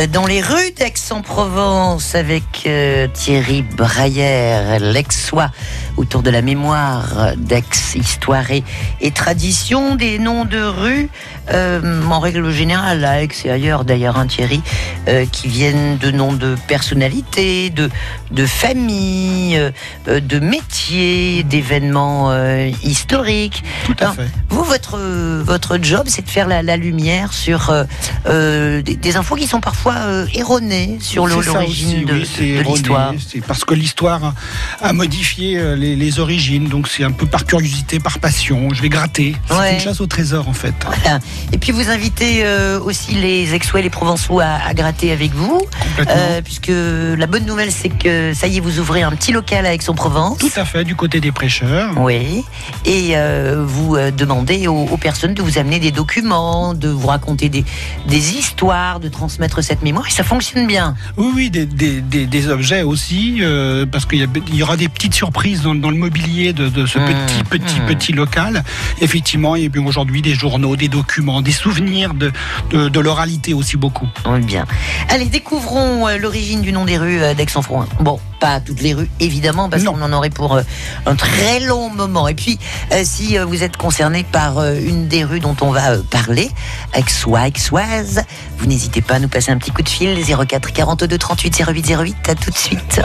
Euh, Dans les rues d'Aix-en-Provence avec euh, Thierry Braillère, l'ex-soi autour de la mémoire d'Aix, histoire et, et tradition des noms de rues, euh, en règle générale à Aix et ailleurs d'ailleurs, hein, Thierry, euh, qui viennent de noms de personnalités, de, de familles, de métiers, d'événements historiques. Tout à Alors, fait. Vous, votre, votre job, c'est de faire la, la lumière sur des, des infos qui sont parfois euh, erronées sur l'origine de, oui, c'est de erroné. l'histoire. C'est parce que l'histoire a, modifié euh, les, les origines, donc c'est un peu par curiosité, par passion. Je vais gratter. C'est Ouais. une chasse au trésor en fait. Voilà. Et puis vous invitez euh, aussi les Aixois et les Provençaux à, à gratter avec vous, euh, puisque la bonne nouvelle c'est que ça y est, vous ouvrez un petit local à Aix-en-Provence. Tout à fait, du côté des prêcheurs. Oui, et vous demandez aux, aux personnes de vous amener des documents, de vous raconter des, des histoires, de transmettre cette mémoire, et ça fonctionne bien. Oui, oui, des, des- des- des objets aussi, euh, parce qu'il y, aura des petites surprises dans, dans le mobilier de, de ce Mmh, petit, petit, mmh. petit local. Effectivement, il y a bien aujourd'hui des journaux, des documents, des souvenirs de, de, de l'oralité aussi beaucoup. Oui, bien. Allez, découvrons euh, l'origine du nom des rues euh, d'Aix-en-Provence. Bon, pas toutes les rues, évidemment, parce qu'on en aurait pour euh, un très long moment. Et puis, euh, si euh, vous êtes concerné par une des rues dont on va parler, Aixois, Aixoise, vous n'hésitez pas à nous passer un petit coup de fil, 04 42 38 08 08. À tout de suite.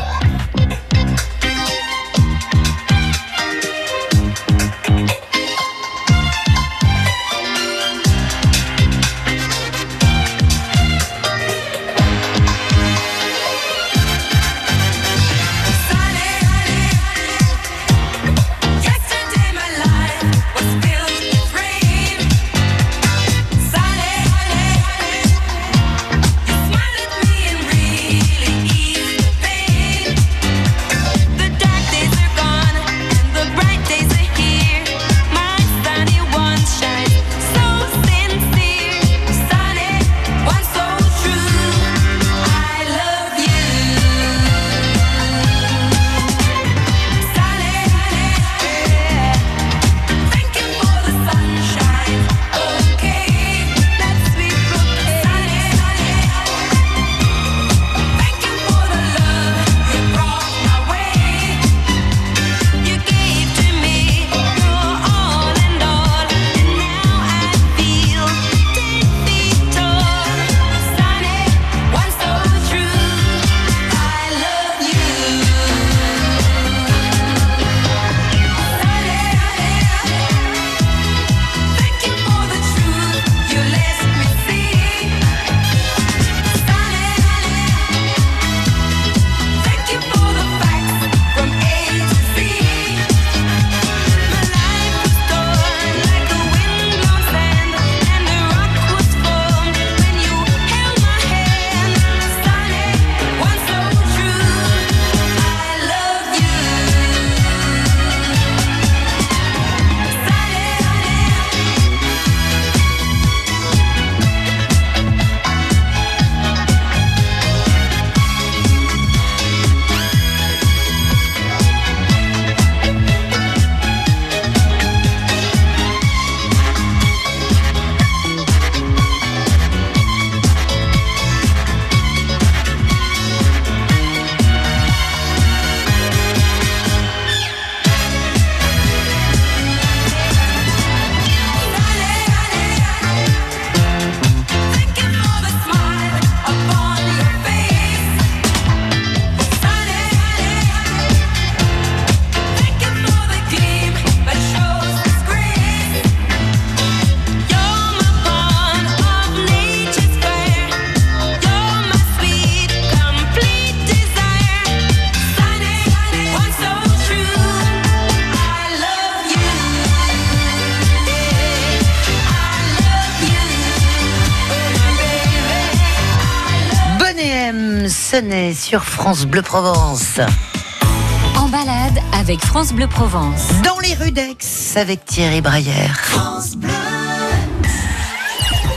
Sonnet sur France Bleu Provence. En balade avec France Bleu Provence. Dans les rues d'Aix avec Thierry Braillère.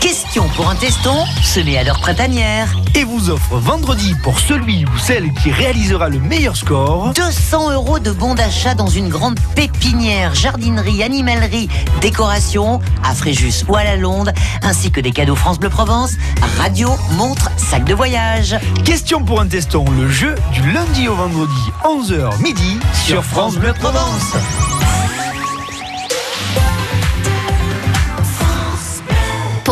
Question pour un teston semé à l'heure printanière. Et vous offre vendredi pour celui ou celle qui réalisera le meilleur score 200 euros de bons d'achat dans une grande pépinière, jardinerie, animalerie, décoration à Fréjus ou à la Londe, ainsi que des cadeaux France Bleu Provence, radio, montre, sac de voyage. Question pour un teston, le jeu du lundi au vendredi 11h midi sur France Bleu Provence.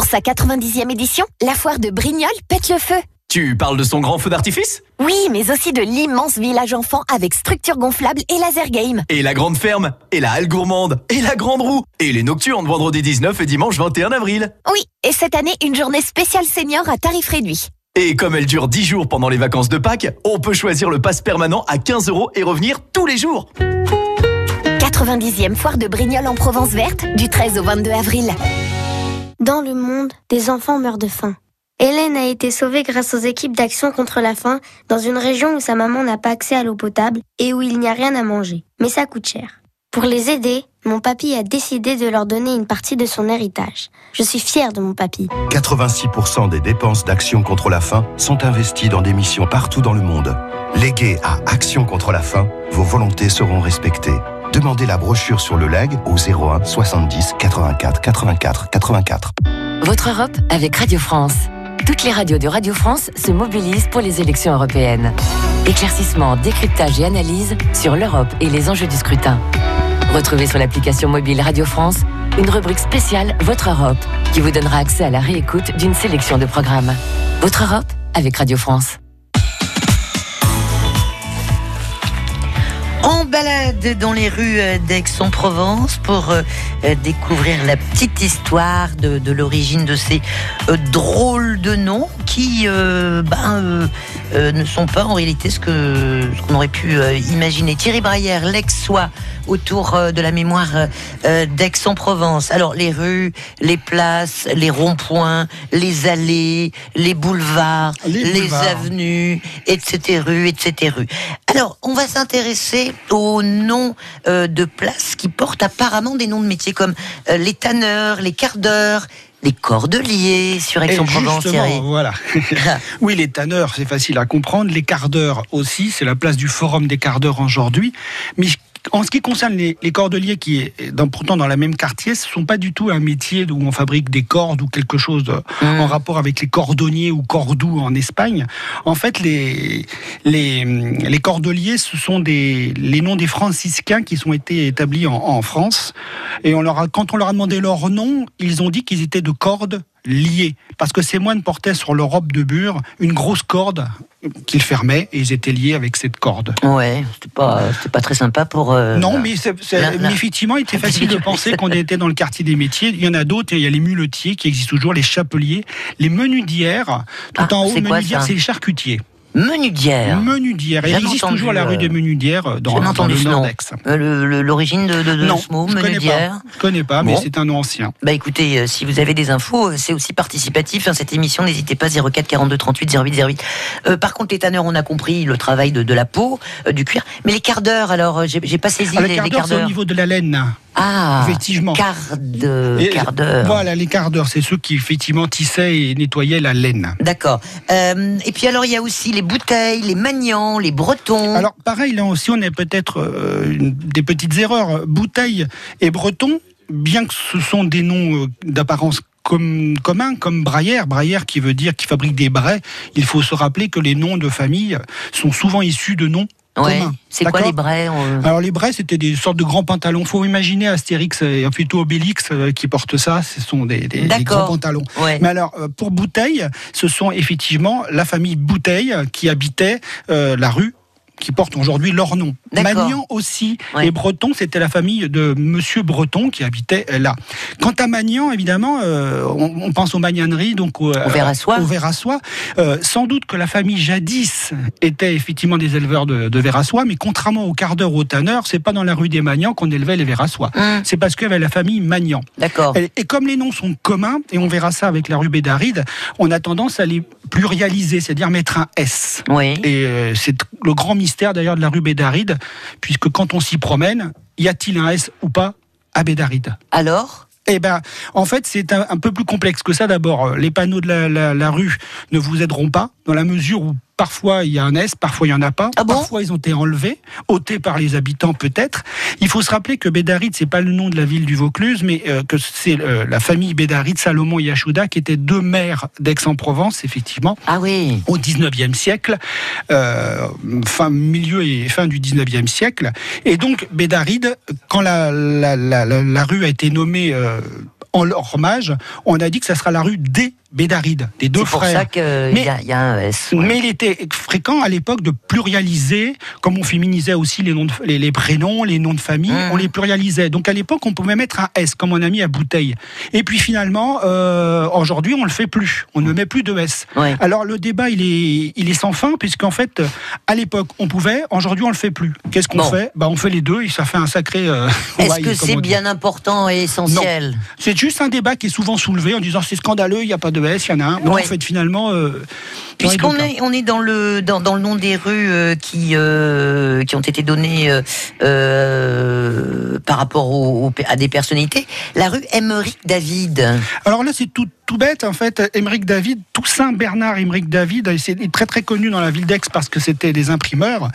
Sa 90e édition, la foire de Brignoles pète le feu. Tu parles de son grand feu d'artifice? Oui, mais aussi de l'immense village enfant avec structure gonflable et laser game. Et la grande ferme Et la halle gourmande Et la grande roue Et les nocturnes vendredi 19 et dimanche 21 avril Oui, et cette année, une journée spéciale senior à tarif réduit. Et comme elle dure 10 jours pendant les vacances de Pâques, on peut choisir le pass permanent à 15 euros et revenir tous les jours 90e foire de Brignoles en Provence verte du 13 au 22 avril. Dans le monde, des enfants meurent de faim. Hélène a été sauvée grâce aux équipes d'action contre la faim dans une région où sa maman n'a pas accès à l'eau potable et où il n'y a rien à manger. Mais ça coûte cher. Pour les aider, mon papy a décidé de leur donner une partie de son héritage. Je suis fière de mon papy. 86% des dépenses d'Action contre la faim sont investies dans des missions partout dans le monde. Léguées à Action contre la faim, vos volontés seront respectées. Demandez la brochure sur le leg au 01 70 84 84 84. Votre Europe avec Radio France. Toutes les radios de Radio France se mobilisent pour les élections européennes. Éclaircissement, décryptage et analyse sur l'Europe et les enjeux du scrutin. Retrouvez sur l'application mobile Radio France une rubrique spéciale Votre Europe qui vous donnera accès à la réécoute d'une sélection de programmes. Votre Europe avec Radio France. En balade dans les rues d'Aix-en-Provence pour euh, découvrir la petite histoire de, l'origine de ces euh, drôles de noms qui euh, ben, ne sont pas en réalité ce qu'on aurait pu imaginer. Thierry Braillère, l'ex-soi autour euh, de la mémoire euh, euh, d'Aix-en-Provence. Alors les rues, les places, les ronds-points, les allées, les boulevards, Les les, boulevards. avenues, etc. etc. Alors on va s'intéresser aux noms de places qui portent apparemment des noms de métiers comme les tanneurs, les quarts d'heure, les cordeliers sur Aix-en-Provence, voilà. oui, les tanneurs, c'est facile à comprendre. Les quarts d'heure aussi, c'est la place du forum des quarts d'heure aujourd'hui. Mais en ce qui concerne les, les cordeliers qui est dans, pourtant dans la même quartier, ce sont pas du tout un métier où on fabrique des cordes ou quelque chose de- Mm. en rapport avec les cordonniers ou cordous en Espagne. En fait, les, les, les cordeliers, ce sont des, les noms des franciscains qui sont été établis en, en France. Et on leur a, quand on leur a demandé leur nom, ils ont dit qu'ils étaient de cordes liées. Parce que ces moines portaient sur leur robe de bure une grosse corde qu'ils fermaient et ils étaient liés avec cette corde. Ouais, c'était pas, pas très sympa pour. euh, Non, mais, la- mais effectivement, il était facile de penser qu'on était dans le quartier des métiers. Il y en a d'autres. Il y a les muletiers qui existent toujours, les chapeliers, les menudières. Tout Ah, en haut, menudières, c'est les charcutiers. Menudière. Menudières. Il Jamais existe entendu, toujours la rue des Menudières euh, dans, Jamais dans entendu le nord. Euh, L'origine de, de, de non, ce mot, je connais menudière. pas. Je connais pas, mais Bon. c'est un nom ancien. Bah écoutez, euh, si vous avez des infos, c'est aussi participatif. hein, cette émission, n'hésitez pas 04 42 38 08 08. Euh, par contre, les tanneurs, on a compris le travail de, de la peau, euh, du cuir. Mais les quarts d'heure, alors, j'ai pas saisi Ah, les, le les quart d'heure, quarts c'est au d'heure. niveau de la laine. Ah, Effectivement. quart d'heure. Voilà, les quarts d'heure, c'est ceux qui effectivement tissaient et nettoyaient la laine. D'accord. Euh, et puis alors, il y a aussi les bouteilles, les maniants, les bretons. Alors pareil, là aussi, on a peut-être euh, des petites erreurs. Bouteille et breton, bien que ce sont des noms euh, d'apparence com- communs, comme Braillère, Braillère qui veut dire qui fabrique des braies, il faut se rappeler que les noms de famille sont souvent issus de noms ouais. C'est quoi les brais on- Alors les braies, c'était des sortes de grands pantalons. Faut imaginer Astérix et plutôt Obélix euh, qui portent ça. Ce sont des, des- des grands pantalons. Ouais. Mais alors, euh, pour Bouteille, ce sont effectivement la famille Bouteille qui habitait euh, la rue qui porte aujourd'hui leur nom. Magnan aussi. Ouais. Et Breton, c'était la famille de Monsieur Breton qui habitait euh, là. Quant à Magnan, évidemment, euh, on, on pense aux magnaneries, donc au, Au ver à soie. au ver à soie. Euh, sans doute que la famille jadis était effectivement des éleveurs de, de ver à soie, mais contrairement au quart d'heure au tanneur, c'est pas dans la rue des Magnans qu'on élevait les soie. Hum, C'est parce qu'il y avait la famille Magnan. D'accord. Et, et comme les noms sont communs, et on verra ça avec la rue Bédaride, on a tendance à les pluraliser, c'est-à-dire mettre un S. Oui. Et euh, c'est le grand mystère d'ailleurs de la rue Bédaride, puisque quand on s'y promène, y a-t-il un S ou pas à Bédaride? Alors? Eh ben, en fait, c'est un, un peu plus complexe que ça. D'abord, euh, les panneaux de la, la- la rue ne vous aideront pas, dans la mesure où parfois il y a un S, parfois il y en a pas. Ah bon parfois ils ont été enlevés, ôtés par les habitants peut-être. Il faut se rappeler que Bédaride, c'est pas le nom de la ville du Vaucluse, mais euh, que c'est euh, la famille Bédaride, Salomon et Yachouda, qui étaient deux maires d'Aix-en-Provence, effectivement Ah oui. au 19e siècle, euh, fin milieu et fin du 19e siècle. Et donc Bédaride, quand la, la, la, la- la rue a été nommée euh, en leur hommage, on a dit que ça sera la rue des Bédarides, des deux C'est pour frères. ça qu'il y, a- y a un S. ouais. Mais il était fréquent à l'époque de pluraliser, comme on féminisait aussi les, noms de- les, les prénoms, les noms de famille, Mhm. on les pluralisait. Donc à l'époque, on pouvait mettre un S, comme on a mis à bouteille. Et puis finalement, euh, aujourd'hui, on le fait plus. On ne met plus de S. Ouais. Alors le débat, il est, il est sans fin, puisqu'en fait, à l'époque, on pouvait, aujourd'hui, on le fait plus. Qu'est-ce qu'on Bon. fait? Bah, On fait les deux et ça fait un sacré. euh, Est-ce que c'est bien important et essentiel? C'est juste un débat qui est souvent soulevé en disant c'est scandaleux, il n'y a pas de Il y en a un. Non, Ouais. en fait, finalement. euh, Puisqu'on est, on est dans le dans, dans le nom des rues euh, qui euh, qui ont été données par rapport au- au- à des personnalités, la rue Émeric David. Alors là, c'est tout, tout bête, en fait. Émeric David, Toussaint Bernard Émeric David, est très très connu dans la ville d'Aix parce que c'était des imprimeurs.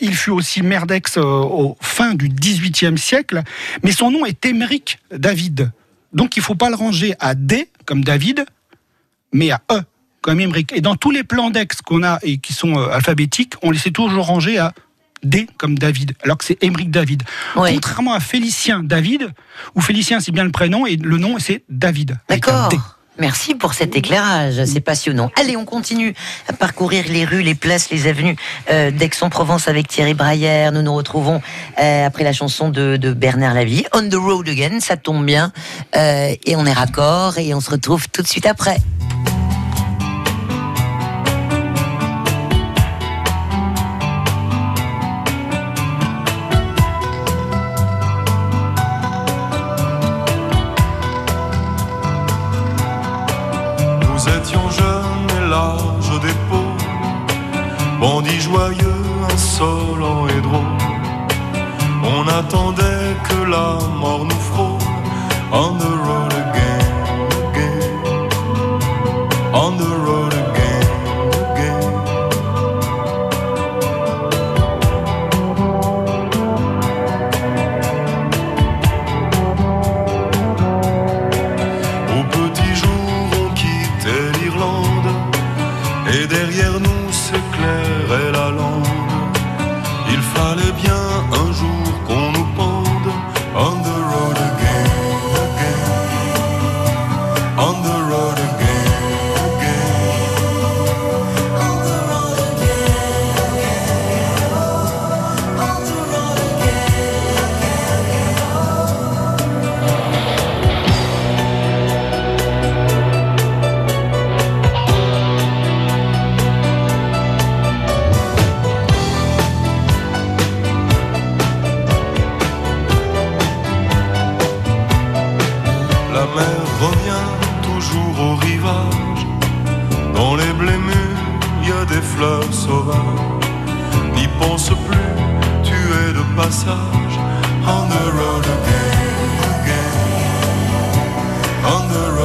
Il fut aussi maire d'Aix au fin du XVIIIe siècle, mais son nom est Émeric David. Donc il faut pas le ranger à D comme David, mais à E comme Émeric. Et dans tous les plans d'Aix qu'on a et qui sont euh, alphabétiques, on les sait toujours ranger à D comme David, alors que c'est Émeric David. Contrairement à Félicien David, où Félicien c'est bien le prénom et le nom c'est David. D'accord. Merci pour cet éclairage, c'est passionnant. Allez, on continue à parcourir les rues, les places, les avenues euh, d'Aix-en-Provence avec Thierry Braillère. Nous nous retrouvons euh, après la chanson de, de Bernard Lavie, On the Road Again, ça tombe bien. Euh, et on est raccord et on se retrouve tout de suite après. La mort nous frôle. On the road again, again. On the road again, again. Au petit jour, on quittait l'Irlande et derrière nous s'éclairait la lande. Des fleurs sauvages. N'y pense plus, tu es de passage. On the road again, again. On the road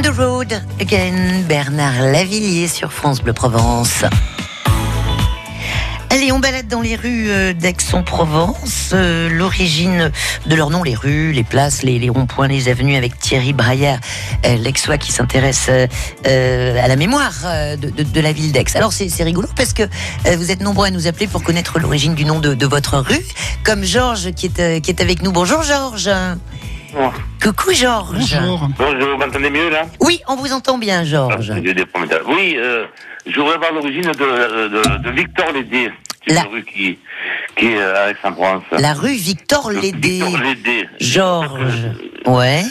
On the road again, Bernard Lavillier sur France Bleu Provence. Allez, on balade dans les rues euh, d'Aix-en-Provence. Euh, L'origine de leur nom, les rues, les places, les, ronds-points, les avenues, avec Thierry Braillard, euh, l'exois qui s'intéresse euh, à la mémoire de, la ville d'Aix. Alors c'est rigolo parce que vous êtes nombreux à nous appeler pour connaître l'origine du nom de, de votre rue, comme Georges qui est, qui est avec nous. Bonjour Georges. Coucou Georges. Bonjour. Bonjour, vous m'entendez mieux là? Oui, on vous entend bien Georges. Ah, des. Oui, euh, je voudrais voir l'origine de, de, de Victor Lédé. C'est une rue qui, qui est à Aix-en-Provence. La rue Victor Lédé. Victor Lédé. Georges. Ouais.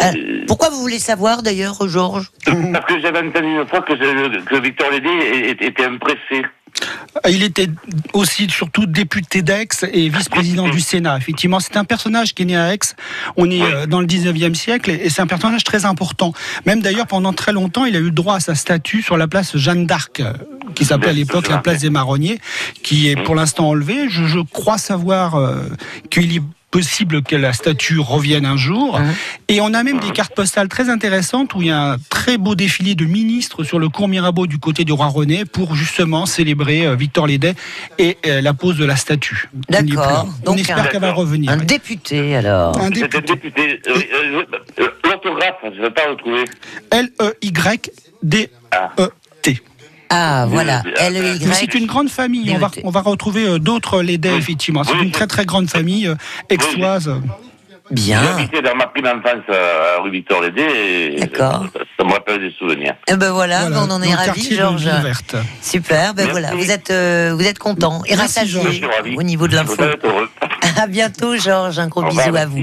Euh, pourquoi vous voulez savoir d'ailleurs, Georges? Parce que j'avais entendu une fois que, que Victor Lédé était un pressé. Il était aussi surtout député d'Aix et vice-président du Sénat. Effectivement, c'est un personnage qui est né à Aix. On est euh, dans le 19e siècle et c'est un personnage très important. Même d'ailleurs, pendant très longtemps, il a eu droit à sa statue sur la place Jeanne d'Arc, euh, qui s'appelait à l'époque la place des Marronniers, qui est pour l'instant enlevée. Je, je crois savoir euh, qu'il est possible que la statue revienne un jour. Et on a même des cartes postales très intéressantes où il y a un très beau défilé de ministres sur le cours Mirabeau du côté du roi René pour justement célébrer euh, Victor Lédet et euh, la pose de la statue. D'accord. On Donc, espère qu'elle va revenir. Un député alors. Un député. Euh, L'orthographe, je ne vais pas le retrouver. L-E-Y-D-E-T. Ah, voilà. Euh, L-E-Y. Mais c'est une grande famille. On va, on va retrouver euh, d'autres Lédet, effectivement. C'est une très très grande famille euh, aixoise. Bien. J'ai habité dans ma prime enfance à rue Victor Lédé et ça, ça me rappelle des souvenirs. Eh ben voilà, Voilà, on en est ravis, Georges. Super, ben Merci. voilà, vous êtes, euh, vous êtes content et rassasié au niveau de l'info. À bientôt, Georges. Un gros Au bisou à vous.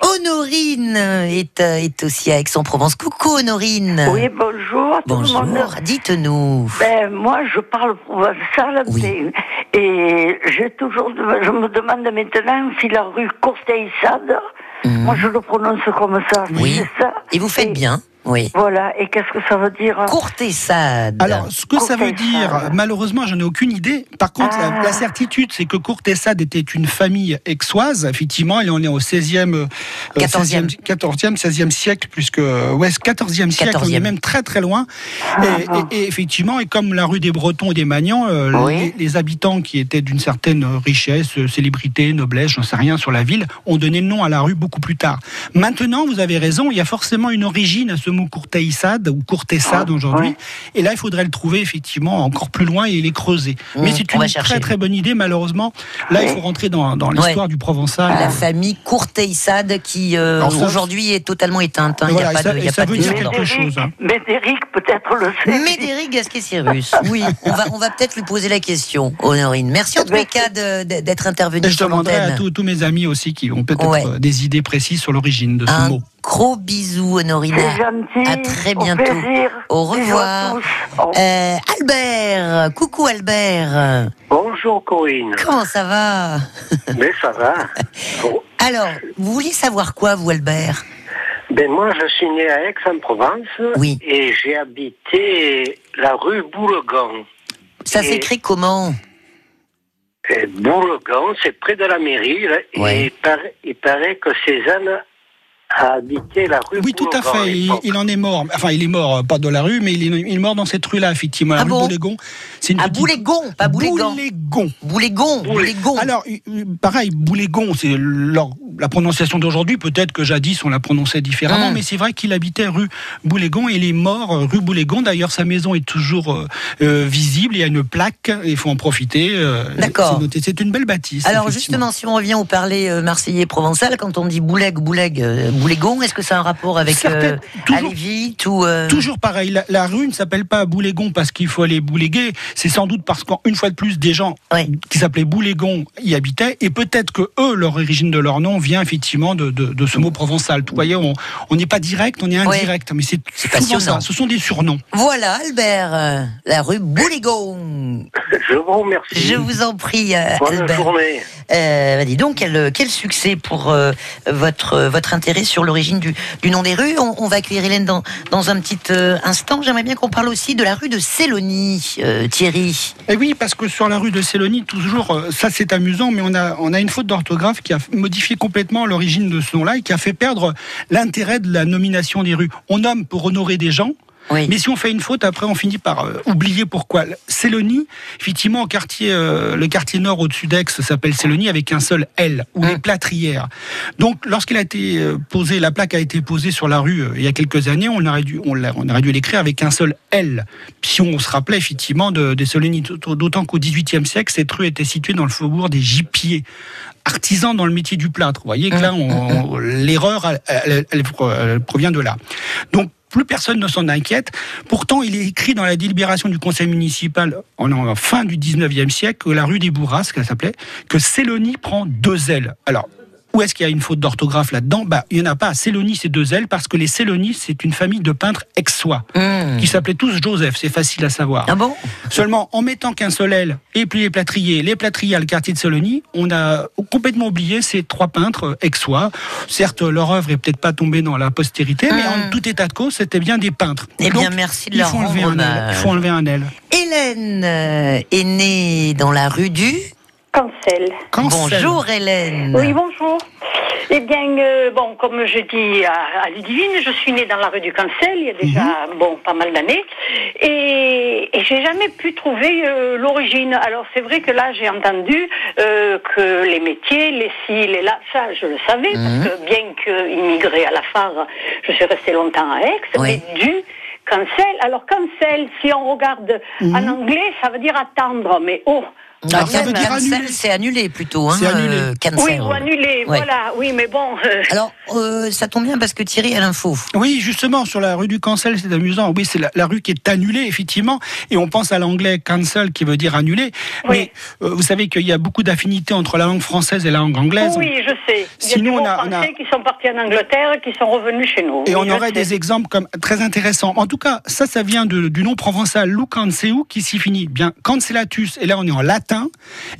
Honorine est, euh, est aussi à Aix-en-Provence. Coucou, Honorine. Oui, bonjour à tout le monde. Bonjour, dites-nous. Ben, moi, je parle provençal et, et j'ai toujours, je me demande maintenant si la rue Courteissade, moi je le prononce comme ça. Oui. c'est ça. Et vous faites bien. Oui. Voilà, et qu'est-ce que ça veut dire Courtessade. Alors, ce que ça veut dire, malheureusement, je n'ai aucune idée. Par contre, la, la certitude, c'est que Courtessade était une famille aixoise, effectivement. Et on est au 16e, euh, 14e. 16e, 14e, 16e siècle, puisque, ouais, 14e siècle, on 14e. est même très très loin. Et, et- et effectivement, et comme la rue des Bretons et des Magnans, euh, les, les habitants qui étaient d'une certaine richesse, euh, célébrité, noblesse, j'en sais rien, sur la ville, ont donné le nom à la rue beaucoup plus tard. Maintenant, vous avez raison, il y a forcément une origine à ce mot courteissade ou courtessade aujourd'hui. Et là, il faudrait le trouver effectivement encore plus loin et les creuser. Mmh, Mais c'est on va une très très bonne idée, malheureusement. Là, il faut rentrer dans, dans l'histoire Ouais. du Provençal. La famille Courteissade qui euh, ça, aujourd'hui est totalement éteinte. hein. Il n'y Voilà, a pas ça- de, il y a ça pas de veut dire dedans. quelque chose. hein. Médéric, peut-être le sait. Médéric Gasquet-Cyrus. Oui, on va, on va peut-être lui poser la question, Honorine. Merci en tous les cas de- de- d'être intervenu je demanderai à tous, mes amis aussi qui ont peut-être Ouais. des idées précises sur l'origine de ce Un mot. Gros bisou, Honorine. C'est gentil. À très Au bientôt. plaisir. Au Bisous revoir. à tous. Au- Euh, Albert, coucou Albert. Bonjour Corinne. Comment ça va? Mais ça va. Bon. Alors, vous vouliez savoir quoi, vous, Albert? Ben moi, je suis né à Aix-en-Provence. Oui. Et j'ai habité la rue Boulegon. Ça s'écrit comment? Et Boulegon, c'est près de la mairie. là, Ouais. Et il paraît, il paraît que Cézanne a habité la rue Oui, tout à Boulegon fait. Il, en est mort. Enfin, il est mort, euh, pas de la rue, mais il est, il est mort dans cette rue-là, effectivement. La Ah rue bon Boulégon. C'est une À petite- Boulégon, pas Boulégan. Boulégon. Boulégon, Boulégon. Alors, euh, pareil, Boulégon, c'est leur- la prononciation d'aujourd'hui. Peut-être que jadis, on la prononçait différemment, Mm. mais c'est vrai qu'il habitait rue Boulégon et il est mort euh, rue Boulégon. D'ailleurs, sa maison est toujours euh, euh, visible. Il y a une plaque, il faut en profiter. euh, D'accord. c'est une belle bâtisse. Alors justement, si on revient au parler euh, marseillais provençal, quand on dit Bouleg, Bouleg, euh, Boulégon, est-ce que ça a un rapport avec Certaines- euh, toujours- Alévit ou euh, Toujours pareil, la, la rue ne s'appelle pas Boulégon parce qu'il faut aller bouléguer. C'est sans doute parce qu'une fois de plus, des gens qui s'appelaient Boulégon y habitaient et peut-être que eux, leur origine de leur nom vient effectivement de, de- de ce mot provençal. Vous voyez, on n'est pas direct, on est indirect, mais c'est souvent passionnant. ça. Ce sont des surnoms. Voilà, Albert, euh, la rue Boulégon. Je vous remercie. Je vous en prie, euh, Bonne Albert. journée. Euh, bah dis donc, quel, quel succès pour euh, votre, votre intérêt sur l'origine du, du nom des rues. On, va accueillir Hélène dans, dans un petit euh, instant. J'aimerais bien qu'on parle aussi de la rue de Célonie, euh, Thierry. Et oui, parce que sur la rue de Célonie, toujours, euh, ça c'est amusant, mais on a, on a une faute d'orthographe qui a modifié complètement l'origine de ce nom-là et qui a fait perdre l'intérêt de la nomination des rues. On nomme pour honorer des gens. Mais si on fait une faute, après on finit par euh, oublier pourquoi. Célonie, effectivement, quartier, euh, le quartier nord au-dessus d'Aix s'appelle Célonie avec un seul L, ou les plâtrières. Donc lorsqu'il a été euh, posé, la plaque a été posée sur la rue il y a quelques années, on aurait dû, on, l'a- on aurait dû l'écrire avec un seul L. Si on se rappelait effectivement de, des Célonie, d'autant qu'au XVIIIe siècle, cette rue était située dans le faubourg des Gipiers artisans dans le métier du plâtre. Vous voyez que là, on- l'erreur, elle, elle- elle pro- elle provient de là. Donc, plus personne ne s'en inquiète. Pourtant, il est écrit dans la délibération du conseil municipal en, fin du 19e siècle que la rue des Bourrasques, qu'elle s'appelait, que Célonie prend deux ailes. Alors, où est-ce qu'il y a une faute d'orthographe là-dedans bah, Il n'y en a pas à Célonie, c'est deux ailes, parce que les Célonis, c'est une famille de peintres aixois, qui s'appelaient tous Joseph, c'est facile à savoir. Ah bon Seulement, en mettant qu'un seul aile, et puis les plâtriers, les plâtriers à le quartier de Célonie, on a complètement oublié ces trois peintres aixois. Certes, leur œuvre est peut-être pas tombée dans la postérité, mais en tout état de cause, c'était bien des peintres. Eh Donc, bien, merci de il leur faut enlever un hommage. Il faut enlever un aile. Hélène euh, est née dans la rue du Cancel. Bonjour Hélène. Oui, bonjour. Eh bien, euh, bon, comme je dis à, à Ludivine, je suis née dans la rue du Cancel il y a déjà Mhm. bon pas mal d'années, et, et j'ai jamais pu trouver euh, l'origine. Alors c'est vrai que là j'ai entendu euh, que les métiers, les ci, les là, ça je le savais Mhm. parce que bien que immigré à la phare, je suis restée longtemps à Aix, mais du Cancel. Alors Cancel, si on regarde Mhm. en anglais, ça veut dire attendre, mais oh. Alors, quand même. cancel, c'est annulé plutôt. Hein, annulé. euh, cancel. Oui, ou annulé, Ouais. voilà, oui, mais bon. euh, Alors, euh, ça tombe bien parce que Thierry a l'info. Oui, justement, sur la rue du Cancel, c'est amusant. Oui, c'est la, la rue qui est annulée, effectivement. Et on pense à l'anglais cancel qui veut dire annulé. Mais euh, vous savez qu'il y a beaucoup d'affinités entre la langue française et la langue anglaise. Oui, je sais. Il y a Sinon, des on a- on a- français qui sont partis en Angleterre, qui sont revenus chez nous. Et Oui, on aurait sais. des exemples comme très intéressants. En tout cas, ça, ça vient de- du nom provençal Lucanceu qui s'y finit bien cancellatus. Et là, on est en latin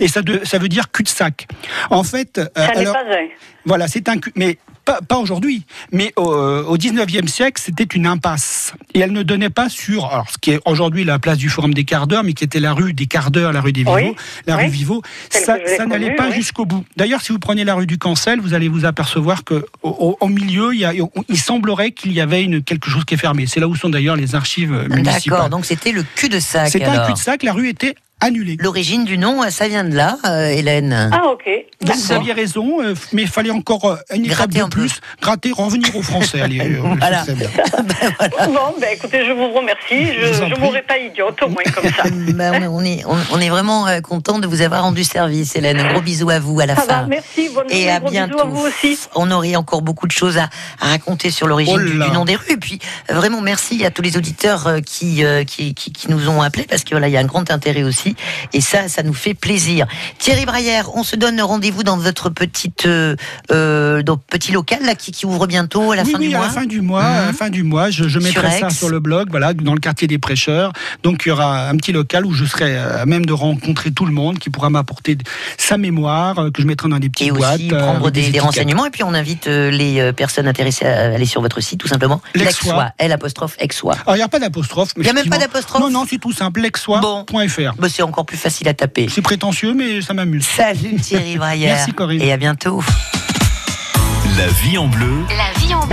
et ça, de- ça veut dire cul-de-sac. En fait, euh, Ça n'est alors, pas un. voilà, c'est un mais pas, pas aujourd'hui. Mais au, au 19e siècle, c'était une impasse. Et elle ne donnait pas sur, alors, ce qui est aujourd'hui la place du Forum des quarts d'heure, mais qui était la rue des quarts d'heure, la rue des Vivaux, Oui, la oui. rue Vivaux. Telle Ça, n'allait pas oui. jusqu'au bout. D'ailleurs, si vous prenez la rue du Cancel, vous allez vous apercevoir que au, au- au milieu, il, y a- il semblerait qu'il y avait une, quelque chose qui est fermé. C'est là où sont d'ailleurs les archives euh, municipales. D'accord, donc c'était le cul-de-sac. C'était un cul-de-sac, la rue était annulée. L'origine du nom, euh, ça vient de là, euh, Hélène. Ah, ok. Donc vous aviez raison, euh, mais il fallait encore une étape Gratter de un peu. plus, gratter, revenir aux Français. Allez, euh, Voilà. bien. Bon, ben écoutez, je vous remercie. Je ne mourrai pas idiote, au moins comme ça. Ben, on, est, on, on est vraiment euh, content de vous avoir rendu service, Hélène. Un gros bisou à vous à la Ça fin. va, merci. Bonne Et journée, à gros bientôt. bisous à vous aussi. On aurait encore beaucoup de choses à, à raconter sur l'origine Oh du, nom des rues. Et puis, vraiment, merci à tous les auditeurs qui, qui, qui, qui nous ont appelés parce que voilà, il y a un grand intérêt aussi. Et ça, ça nous fait plaisir. Thierry Braillère, on se donne rendez-vous dans votre petite, euh, euh, dans petit local là, qui, qui ouvre bientôt à la oui, fin oui, du à mois. la fin du mois, à la fin du mois, je, je Sur mettrai ça sur le blog, voilà, dans le quartier des prêcheurs. Donc il y aura un petit local où je serai euh, à même de rencontrer tout le monde, qui pourra m'apporter sa mémoire, que je mettrai dans des petites Et boîtes. aussi euh, prendre des, des étiquettes. renseignements. Et puis, on invite les personnes intéressées à aller sur votre site, tout simplement. Lexois. L apostrophe Exois. Alors il n'y a pas d'apostrophe. Il y a même pas d'apostrophe Non, non, c'est tout simple, lexois.fr. Bah, c'est encore plus facile à taper. C'est prétentieux, mais ça m'amuse. Salut Thierry Braillère. Merci Corinne. Et à bientôt. La vie en bleu. La vie en